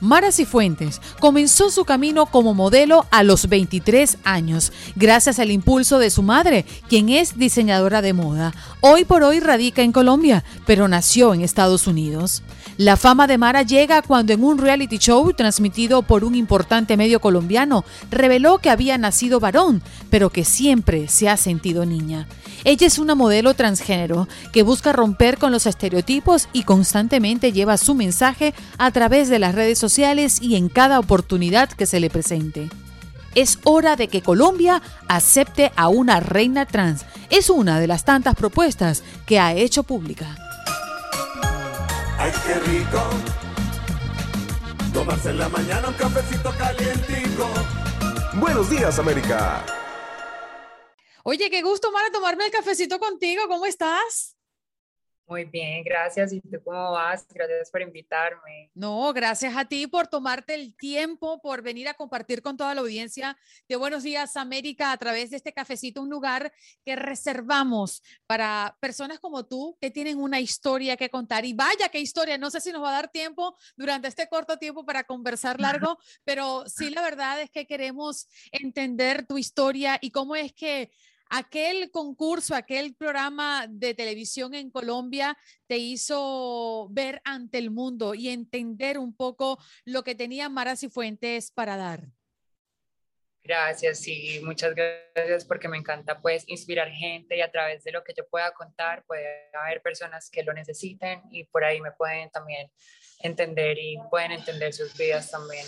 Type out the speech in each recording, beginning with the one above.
Mara Cifuentes comenzó su camino como modelo a los 23 años, gracias al impulso de su madre, quien es diseñadora de moda. Hoy por hoy radica en Colombia, pero nació en Estados Unidos. La fama de Mara llega cuando en un reality show transmitido por un importante medio colombiano reveló que había nacido varón, pero que siempre se ha sentido niña. Ella es una modelo transgénero que busca romper con los estereotipos y constantemente lleva su mensaje a través de las redes sociales y en cada oportunidad que se le presente. Es hora de que Colombia acepte a una reina trans. Es una de las tantas propuestas que ha hecho pública. Ay, qué rico. Tomarse en la mañana un cafecito calientico. Buenos días, América. Oye, qué gusto, Mara, tomarme el cafecito contigo. ¿Cómo estás? Muy bien, gracias. ¿Y tú cómo vas? Gracias por invitarme. No, gracias a ti por tomarte el tiempo, por venir a compartir con toda la audiencia de Buenos Días América a través de este cafecito, un lugar que reservamos para personas como tú que tienen una historia que contar. Y vaya qué historia, no sé si nos va a dar tiempo durante este corto tiempo para conversar largo, pero sí la verdad es que queremos entender tu historia y cómo es que aquel concurso, aquel programa de televisión en Colombia te hizo ver ante el mundo y entender un poco lo que tenía Mara Cifuentes para dar. Gracias, sí, muchas gracias porque me encanta pues inspirar gente y a través de lo que yo pueda contar puede haber personas que lo necesiten y por ahí me pueden también entender y pueden entender sus vidas también.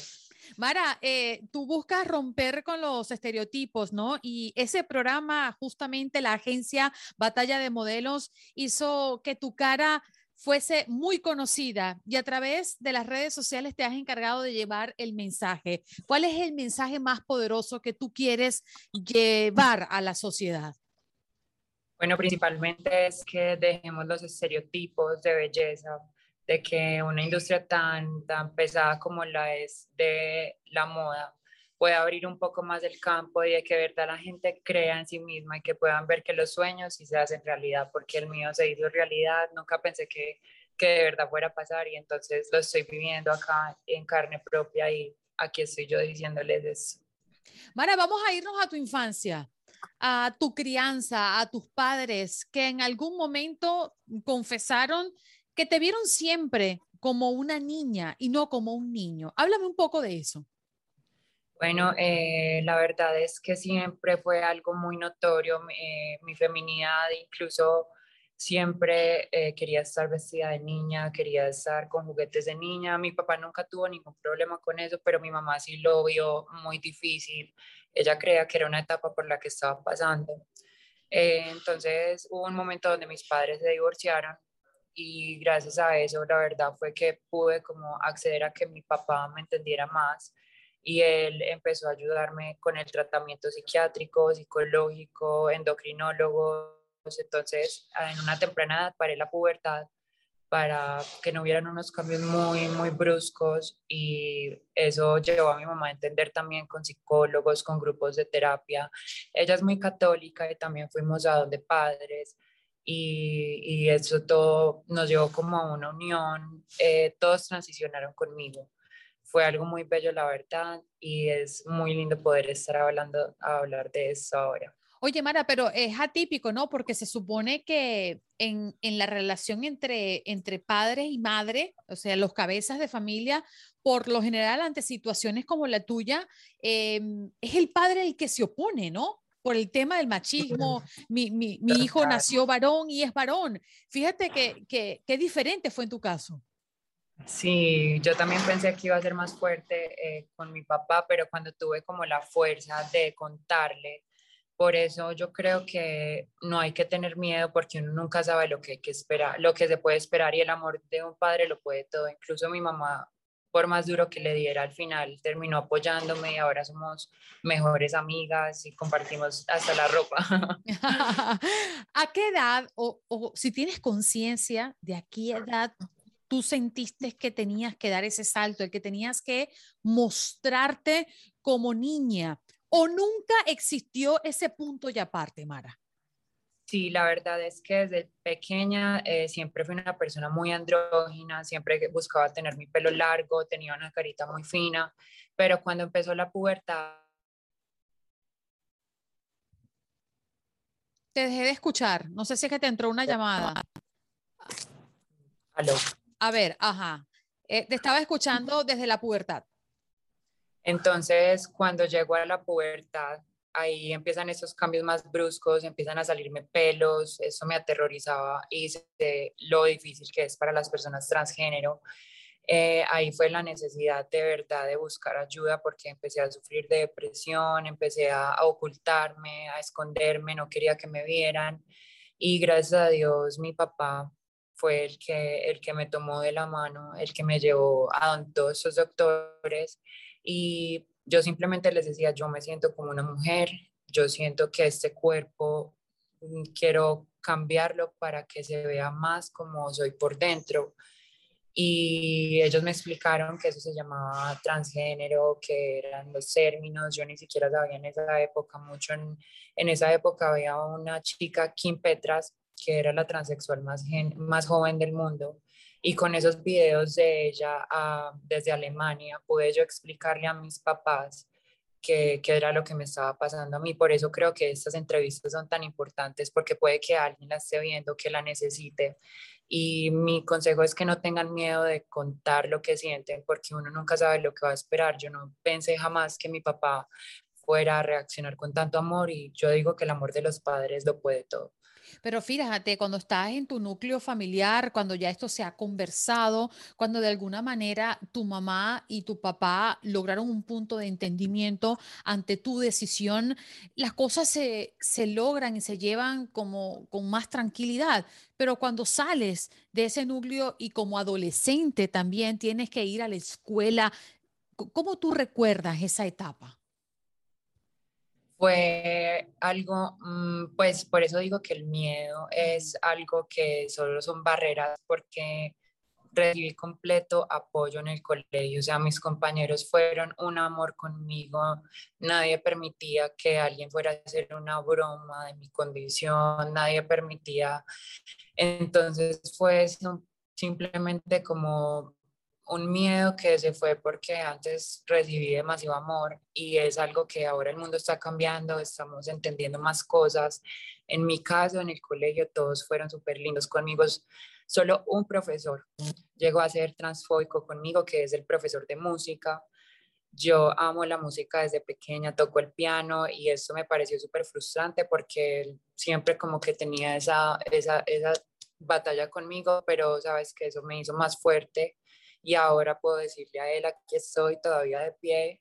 Mara, eh, tú buscas romper con los estereotipos, ¿no? Y ese programa, justamente la agencia Batalla de Modelos, hizo que tu cara fuese muy conocida y a través de las redes sociales te has encargado de llevar el mensaje. ¿Cuál es el mensaje más poderoso que tú quieres llevar a la sociedad? Bueno, principalmente es que dejemos los estereotipos de belleza, de que una industria tan, tan pesada como la es de la moda pueda abrir un poco más el campo y de que verdad la gente crea en sí misma y que puedan ver que los sueños sí se hacen realidad, porque el mío se hizo realidad, nunca pensé que, que de verdad fuera a pasar y entonces lo estoy viviendo acá en carne propia y aquí estoy yo diciéndoles eso. Mara, vamos a irnos a tu infancia a tu crianza, a tus padres que en algún momento confesaron que te vieron siempre como una niña y no como un niño. Háblame un poco de eso. Bueno, eh, la verdad es que siempre fue algo muy notorio eh, mi feminidad, incluso siempre eh, quería estar vestida de niña, quería estar con juguetes de niña. Mi papá nunca tuvo ningún problema con eso, pero mi mamá sí lo vio muy difícil. Ella creía que era una etapa por la que estaba pasando. entonces hubo un momento donde mis padres se divorciaron y gracias a eso la verdad fue que pude como acceder a que mi papá me entendiera más y él empezó a ayudarme con el tratamiento psiquiátrico, psicológico, endocrinólogo. Entonces, en una temprana edad paré la pubertad para que no hubieran unos cambios muy, muy bruscos y eso llevó a mi mamá a entender también con psicólogos, con grupos de terapia. Ella es muy católica y también fuimos a donde padres y, eso todo nos llevó como a una unión, eh, todos transicionaron conmigo. Fue algo muy bello, la verdad, y es muy lindo poder estar hablando, hablar de eso ahora. Oye, Mara, pero es atípico, ¿no? Porque se supone que en, en, la relación entre, entre padre y madre, o sea, los cabezas de familia, por lo general, ante situaciones como la tuya, em, es el padre el que se opone, ¿no? Por el tema del machismo, mi, mi, mi hijo nació varón y es varón. Fíjate que, que, qué diferente fue en tu caso. Sí, yo también pensé que iba a ser más fuerte eh, con mi papá, pero cuando tuve como la fuerza de contarle, por eso yo creo que no hay que tener miedo porque uno nunca sabe lo que hay que esperar, lo que se puede esperar y el amor de un padre lo puede todo. Incluso mi mamá por más duro que le diera al final, terminó apoyándome y ahora somos mejores amigas y compartimos hasta la ropa. ¿A qué edad, o, si tienes conciencia de a qué edad tú sentiste que tenías que dar ese salto, el que tenías que mostrarte como niña? ¿O nunca existió ese punto y aparte, Mara? Sí, la verdad es que desde pequeña eh, siempre fui una persona muy andrógina, siempre buscaba tener mi pelo largo, tenía una carita muy fina, pero cuando empezó la pubertad... Te dejé de escuchar, no sé si es que te entró una llamada. Aló. A ver, ajá, eh, te estaba escuchando desde la pubertad. Entonces, cuando llegó a la pubertad, ahí empiezan esos cambios más bruscos, empiezan a salirme pelos, eso me aterrorizaba y sé lo difícil que es para las personas transgénero. Eh, ahí fue la necesidad de verdad de buscar ayuda porque empecé a sufrir de depresión, empecé a, a ocultarme, a esconderme, no quería que me vieran y gracias a Dios mi papá fue el que, el que me tomó de la mano, el que me llevó a todos esos doctores y yo simplemente les decía, yo me siento como una mujer, yo siento que este cuerpo mm, quiero cambiarlo para que se vea más como soy por dentro. Y ellos me explicaron que eso se llamaba transgénero, que eran los términos, yo ni siquiera sabía en esa época mucho. En, en esa época había una chica, Kim Petras, que era la transexual más, más joven del mundo, y con esos videos de ella ah, desde Alemania pude yo explicarle a mis papás qué, era lo que me estaba pasando a mí. Por eso creo que estas entrevistas son tan importantes porque puede que alguien la esté viendo, que la necesite. Y mi consejo es que no tengan miedo de contar lo que sienten porque uno nunca sabe lo que va a esperar. Yo no pensé jamás que mi papá fuera reaccionar con tanto amor y yo digo que el amor de los padres lo puede todo. Pero fíjate, cuando estás en tu núcleo familiar, cuando ya esto se ha conversado, cuando de alguna manera tu mamá y tu papá lograron un punto de entendimiento ante tu decisión, las cosas se, se logran y se llevan como con más tranquilidad. Pero cuando sales de ese núcleo y como adolescente también tienes que ir a la escuela, ¿cómo tú recuerdas esa etapa? Fue algo, mm, pues por eso digo que el miedo es algo que solo son barreras porque recibí completo apoyo en el colegio, o sea, mis compañeros fueron un amor conmigo, nadie permitía que alguien fuera a hacer una broma de mi condición, nadie permitía, entonces fue simplemente como un miedo que se fue porque antes recibí demasiado amor y es algo que ahora el mundo está cambiando, estamos entendiendo más cosas. En mi caso, en el colegio, todos fueron súper lindos conmigo. Solo un profesor llegó a ser transfóbico conmigo, que es el profesor de música. Yo amo la música desde pequeña, toco el piano y eso me pareció súper frustrante porque siempre como que tenía esa, esa, esa batalla conmigo, pero sabes que eso me hizo más fuerte y ahora puedo decirle a él, aquí estoy todavía de pie,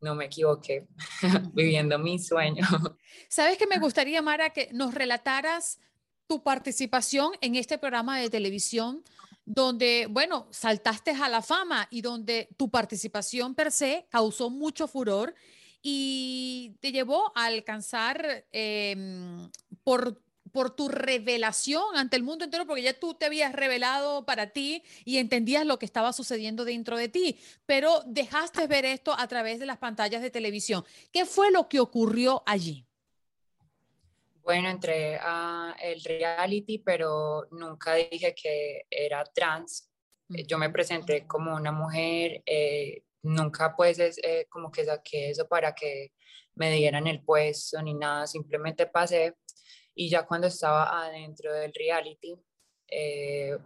no me equivoqué, viviendo mi sueño. ¿Sabes que me gustaría, Mara, que nos relataras tu participación en este programa de televisión donde, bueno, saltaste a la fama y donde tu participación per se causó mucho furor y te llevó a alcanzar eh, por por tu revelación ante el mundo entero, porque ya tú te habías revelado para ti y entendías lo que estaba sucediendo dentro de ti, pero dejaste ver esto a través de las pantallas de televisión. ¿Qué fue lo que ocurrió allí? Bueno, entré a el reality, pero nunca dije que era trans. Yo me presenté como una mujer, eh, nunca pues eh, como que saqué eso para que me dieran el puesto ni nada, simplemente pasé y ya cuando estaba adentro del reality, eh,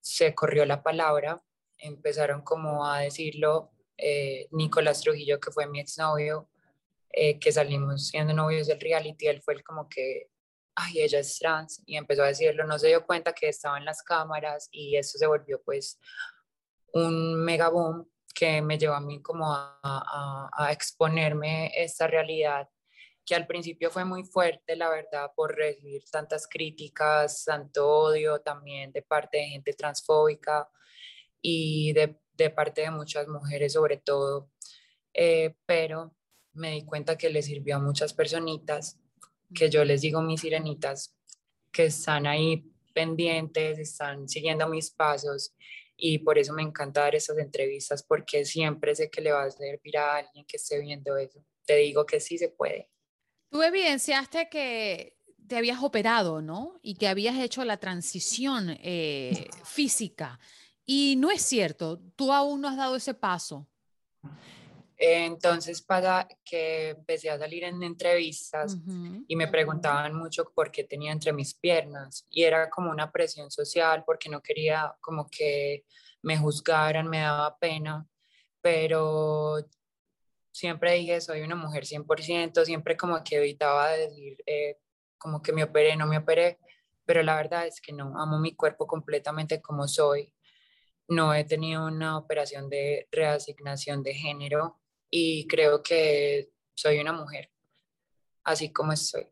se corrió la palabra, empezaron como a decirlo, eh, Nicolás Trujillo, que fue mi exnovio, eh, que salimos siendo novios del reality, él fue el como que, ay, ella es trans, y empezó a decirlo, no se dio cuenta que estaba en las cámaras y eso se volvió pues un mega boom que me llevó a mí como a, exponerme esta realidad que al principio fue muy fuerte, la verdad, por recibir tantas críticas, tanto odio también de parte de gente transfóbica y de, de parte de muchas mujeres sobre todo, eh, pero me di cuenta que le sirvió a muchas personitas, que yo les digo mis sirenitas, que están ahí pendientes, están siguiendo mis pasos y por eso me encanta dar esas entrevistas porque siempre sé que le va a servir a alguien que esté viendo eso. Te digo que sí se puede. Tú evidenciaste que te habías operado, ¿no? Y que habías hecho la transición eh, física. Y no es cierto, tú aún no has dado ese paso. Entonces para que empecé a salir en entrevistas y me preguntaban mucho por qué tenía entre mis piernas y era como una presión social porque no quería como que me juzgaran, me daba pena, pero siempre dije soy una mujer 100%, siempre como que evitaba decir eh, como que me operé, no me operé, pero la verdad es que no, amo mi cuerpo completamente como soy. No he tenido una operación de reasignación de género, y creo que soy una mujer, así como estoy.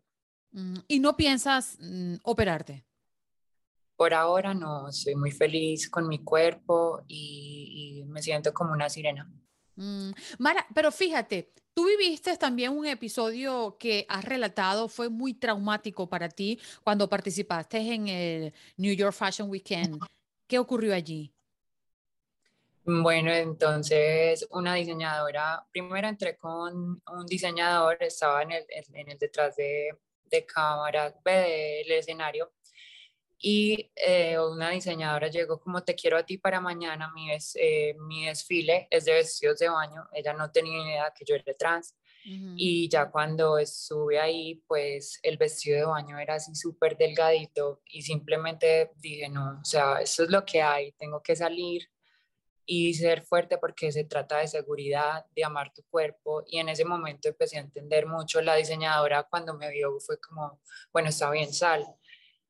Mm, ¿Y no piensas mm, operarte? Por ahora no, soy muy feliz con mi cuerpo y, me siento como una sirena. Mm, Mara, pero fíjate, tú viviste también un episodio que has relatado, fue muy traumático para ti cuando participaste en el New York Fashion Weekend. ¿Qué ocurrió allí? Bueno, entonces una diseñadora, primero entré con un diseñador, estaba en el, en el detrás de, de cámara, del escenario, y eh, una diseñadora llegó como te quiero a ti para mañana, mi, eh, mi desfile es de vestidos de baño, ella no tenía idea que yo era trans, y ya cuando estuve ahí, pues el vestido de baño era así súper delgadito y simplemente dije, no, o sea, esto es lo que hay, tengo que salir y ser fuerte porque se trata de seguridad, de amar tu cuerpo. Y en ese momento empecé a entender mucho. La diseñadora cuando me vio fue como, bueno, está bien, sal.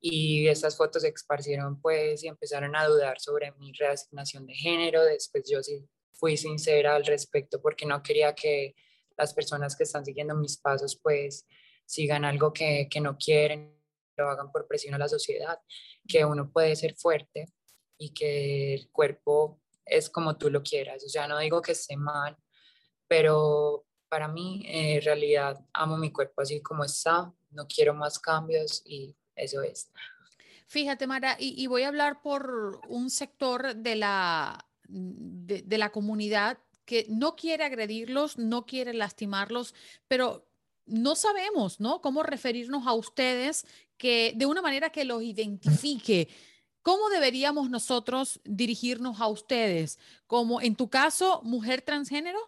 Y estas fotos se esparcieron pues y empezaron a dudar sobre mi reasignación de género. Después yo sí fui sincera al respecto porque no quería que las personas que están siguiendo mis pasos pues sigan algo que, que no quieren, lo hagan por presión a la sociedad, que uno puede ser fuerte y que el cuerpo es como tú lo quieras. O sea, no digo que esté mal, pero para mí en realidad amo mi cuerpo así como está, no quiero más cambios y eso es. Fíjate, Mara, y, voy a hablar por un sector de la, de, la comunidad que no quiere agredirlos, no quiere lastimarlos, pero no sabemos, ¿no? Cómo referirnos a ustedes que de una manera que los identifique. ¿Cómo deberíamos nosotros dirigirnos a ustedes? Como en tu caso, mujer transgénero?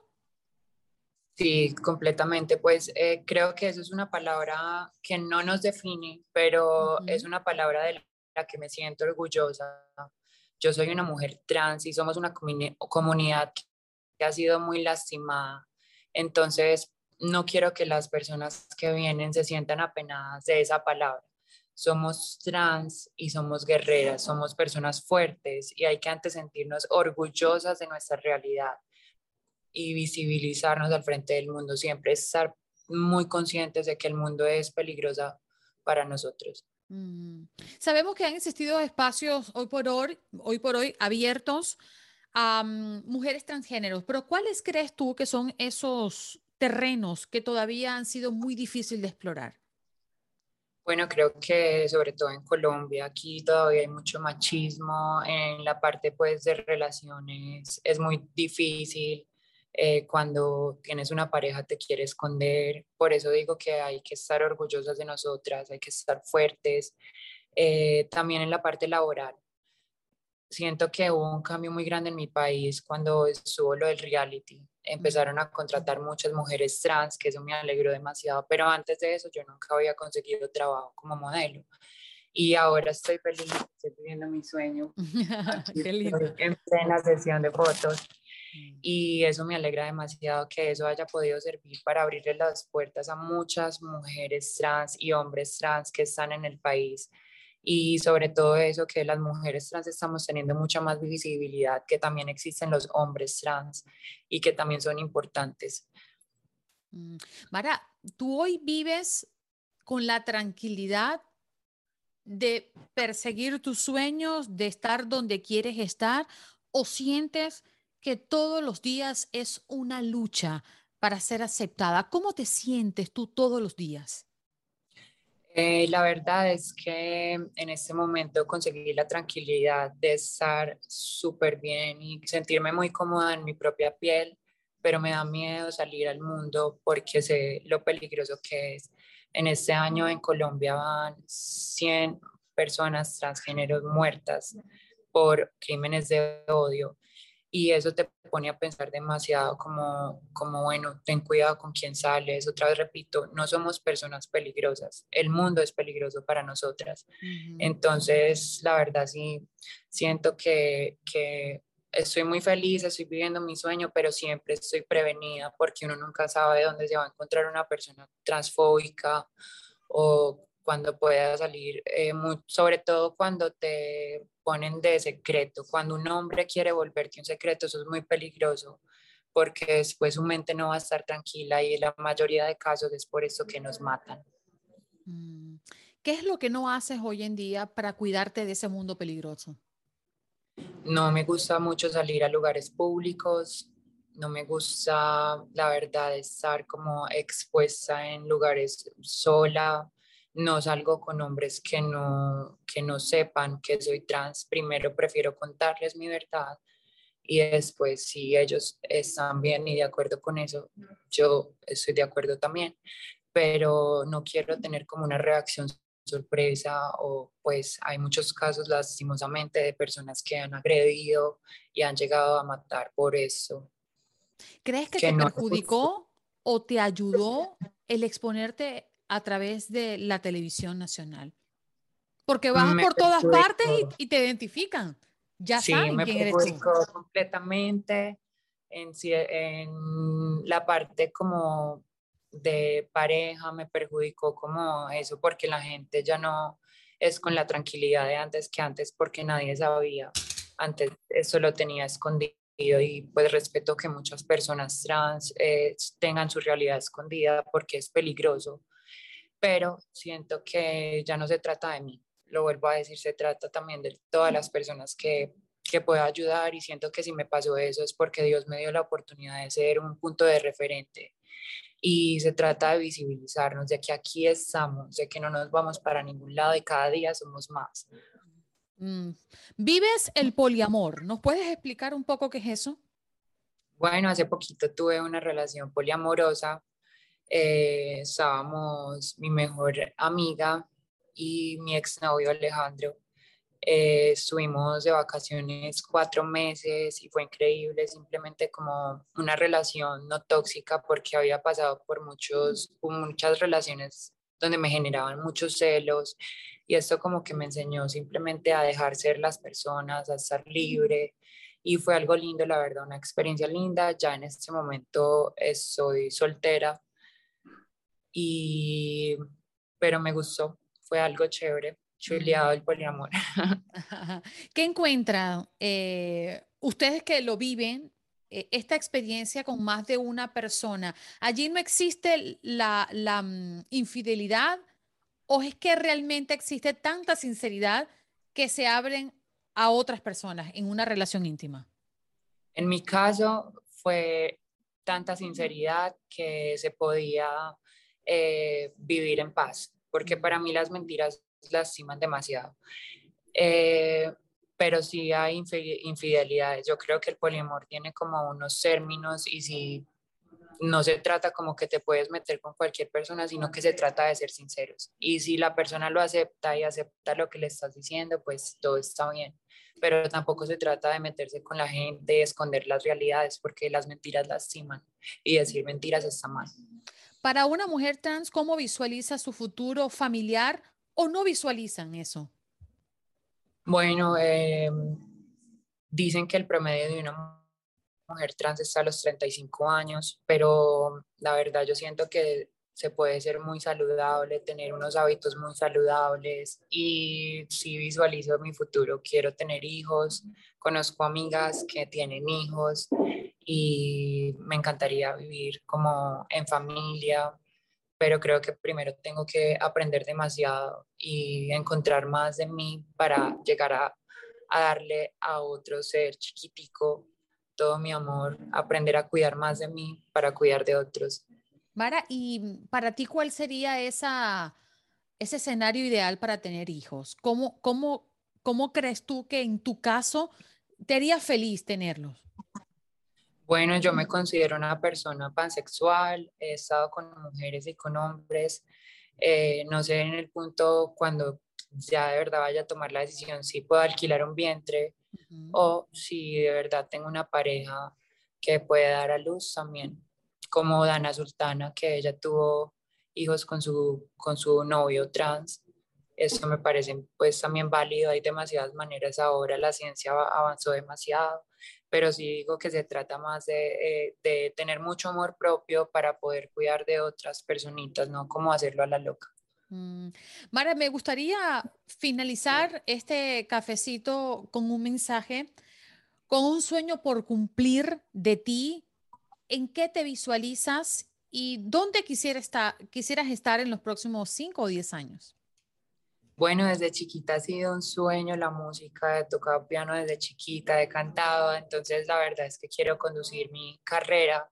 Sí, completamente. Pues eh, creo que eso es una palabra que no nos define, pero es una palabra de la que me siento orgullosa. Yo soy una mujer trans y somos una comunidad que ha sido muy lastimada. Entonces, no quiero que las personas que vienen se sientan apenadas de esa palabra somos trans y somos guerreras, somos personas fuertes y hay que antes sentirnos orgullosas de nuestra realidad y visibilizarnos al frente del mundo, siempre estar muy conscientes de que el mundo es peligroso para nosotros. Mm. Sabemos que han existido espacios hoy por hoy, hoy por hoy abiertos a mm, mujeres transgéneros, pero ¿cuáles crees tú que son esos terrenos que todavía han sido muy difíciles de explorar? Bueno, creo que sobre todo en Colombia, aquí todavía hay mucho machismo en la parte pues de relaciones, es muy difícil. Eh, cuando tienes una pareja te quiere esconder, por eso digo que hay que estar orgullosas de nosotras, hay que estar fuertes. Eh, también en la parte laboral, siento que hubo un cambio muy grande en mi país cuando estuvo lo del reality empezaron a contratar muchas mujeres trans, que eso me alegró demasiado, pero antes de eso yo nunca había conseguido trabajo como modelo. Y ahora estoy feliz, estoy viviendo mi sueño. En plena sesión de fotos. Mm. Y eso me alegra demasiado que eso haya podido servir para abrirle las puertas a muchas mujeres trans y hombres trans que están en el país y sobre todo eso que las mujeres trans estamos teniendo mucha más visibilidad, que también existen los hombres trans y que también son importantes. Mm, Mara, tú hoy vives con la tranquilidad de perseguir tus sueños, de estar donde quieres estar, o sientes que todos los días es una lucha para ser aceptada. ¿Cómo te sientes tú todos los días? Eh, la verdad es que en este momento conseguí la tranquilidad de estar súper bien y sentirme muy cómoda en mi propia piel, pero me da miedo salir al mundo porque sé lo peligroso que es. En este año en Colombia van 100 personas transgéneros muertas por crímenes de odio y eso te pone a pensar demasiado como, como, bueno, ten cuidado con quién sales. Otra vez repito, no somos personas peligrosas, el mundo es peligroso para nosotras. Entonces, la verdad sí, siento que, que estoy muy feliz, estoy viviendo mi sueño, pero siempre estoy prevenida porque uno nunca sabe dónde se va a encontrar una persona transfóbica o cuando pueda salir, eh, sobre todo cuando te ponen de secreto. Cuando un hombre quiere volverte un secreto, eso es muy peligroso porque después su mente no va a estar tranquila y en la mayoría de casos es por eso que nos matan. Mm. ¿Qué es lo que no haces hoy en día para cuidarte de ese mundo peligroso? No me gusta mucho salir a lugares públicos, no me gusta, la verdad, estar como expuesta en lugares sola, no salgo con hombres que no, que no sepan que soy trans. Primero prefiero contarles mi verdad y después si ellos están bien y de acuerdo con eso, yo estoy de acuerdo también, pero no quiero tener como una reacción sorpresa o pues hay muchos casos lastimosamente de personas que han agredido y han llegado a matar por eso. ¿Crees que, te perjudicó o te ayudó el exponerte a través de la televisión nacional. Porque vas por todas partes y, te identifican. Ya sí, saben me quién eres completamente en, en la parte como de pareja, me perjudicó como eso, porque la gente ya no es con la tranquilidad de antes que antes, porque nadie sabía. Antes eso lo tenía escondido y pues respeto que muchas personas trans eh, tengan su realidad escondida porque es peligroso pero siento que ya no se trata de mí, lo vuelvo a decir, se trata también de todas las personas que, que pueda ayudar y siento que si me pasó eso es porque Dios me dio la oportunidad de ser un punto de referente y se trata de visibilizarnos, de que aquí estamos, de que no nos vamos para ningún lado y cada día somos más. Mm. Vives el poliamor, ¿nos puedes explicar un poco qué es eso? Bueno, hace poquito tuve una relación poliamorosa eh, estábamos mi mejor amiga y mi exnovio Alejandro. Eh, estuvimos de vacaciones cuatro meses y fue increíble, simplemente como una relación no tóxica porque había pasado por muchos, muchas relaciones donde me generaban muchos celos y esto como que me enseñó simplemente a dejar ser las personas, a estar libre y fue algo lindo, la verdad, una experiencia linda. Ya en este momento estoy soltera, y, pero me gustó, fue algo chévere, chuleado el poliamor. ¿Qué encuentran eh, ustedes que lo viven? Eh, esta experiencia con más de una persona, allí no existe la, la mm, infidelidad o es que realmente existe tanta sinceridad que se abren a otras personas en una relación íntima? En mi caso fue tanta sinceridad que se podía eh, vivir en paz, porque para mí las mentiras lastiman demasiado. Eh, pero sí hay infidelidades. Yo creo que el poliamor tiene como unos términos y si no se trata como que te puedes meter con cualquier persona, sino que se trata de ser sinceros. Y si la persona lo acepta y acepta lo que le estás diciendo, pues todo está bien. Pero tampoco se trata de meterse con la gente esconder las realidades, porque las mentiras lastiman y decir mentiras está mal. Para una mujer trans, ¿cómo visualiza su futuro familiar o no visualizan eso? Bueno, em, dicen que el promedio de una mujer trans está a los 35 años, pero la verdad yo siento que se puede ser muy saludable, tener unos hábitos muy saludables y si visualizo mi futuro, quiero tener hijos, conozco amigas que tienen hijos y me encantaría vivir como en familia, pero creo que primero tengo que aprender demasiado y encontrar más de mí para llegar a, a darle a otro ser chiquitico todo mi amor, aprender a cuidar más de mí para cuidar de otros. Mara, ¿y para ti cuál sería esa, ese escenario ideal para tener hijos? ¿Cómo, cómo, cómo crees tú que en tu caso te haría feliz tenerlos? Bueno, yo me considero una persona pansexual, he estado con mujeres y con hombres. Eh, no sé en el punto cuando ya de verdad vaya a tomar la decisión si puedo alquilar un vientre o si de verdad tengo una pareja que puede dar a luz también, como Dana Sultana, que ella tuvo hijos con su, con su novio trans. Eso me parece pues también válido, hay demasiadas maneras ahora, la ciencia avanzó demasiado, pero sí digo que se trata más de, eh, de tener mucho amor propio para poder cuidar de otras personitas, no como hacerlo a la loca. Mm, Mara, me gustaría finalizar este cafecito con un mensaje, con un sueño por cumplir de ti. ¿En qué te visualizas y dónde quisiera estar, quisieras estar en los próximos 5 o 10 años? Bueno, desde chiquita ha sido un sueño la música, he tocado piano desde chiquita, he cantado, entonces la verdad es que quiero conducir mi carrera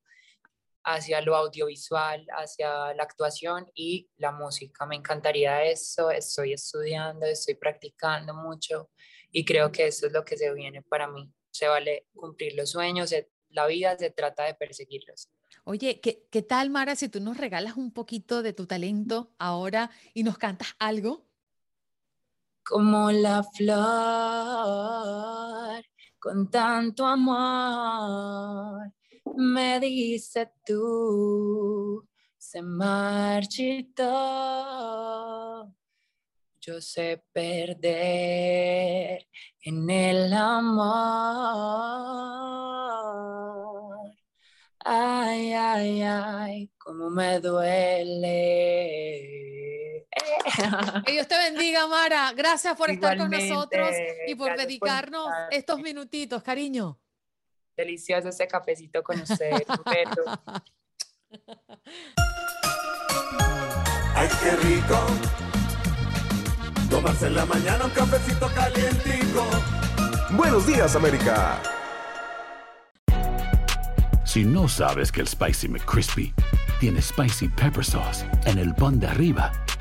hacia lo audiovisual, hacia la actuación y la música. Me encantaría eso, estoy estudiando, estoy practicando mucho y creo que eso es lo que se viene para mí. Se vale cumplir los sueños, la vida se trata de perseguirlos. Oye, ¿qué, ¿qué tal, Mara, si tú nos regalas un poquito de tu talento ahora y nos cantas algo? Como la flor, con tanto amor me dice tú, se marchitó. Yo sé perder en el amor. Ay, ay, ay, cómo me duele. Que Dios te bendiga, Mara. Gracias por estar con nosotros y por dedicarnos estos minutitos, cariño delicioso ese cafecito con usted, Ay, qué rico. Tomarse en la mañana un cafecito calientico. Buenos días, América. Si no sabes que el Spicy McCrispy tiene Spicy Pepper Sauce en el pan de arriba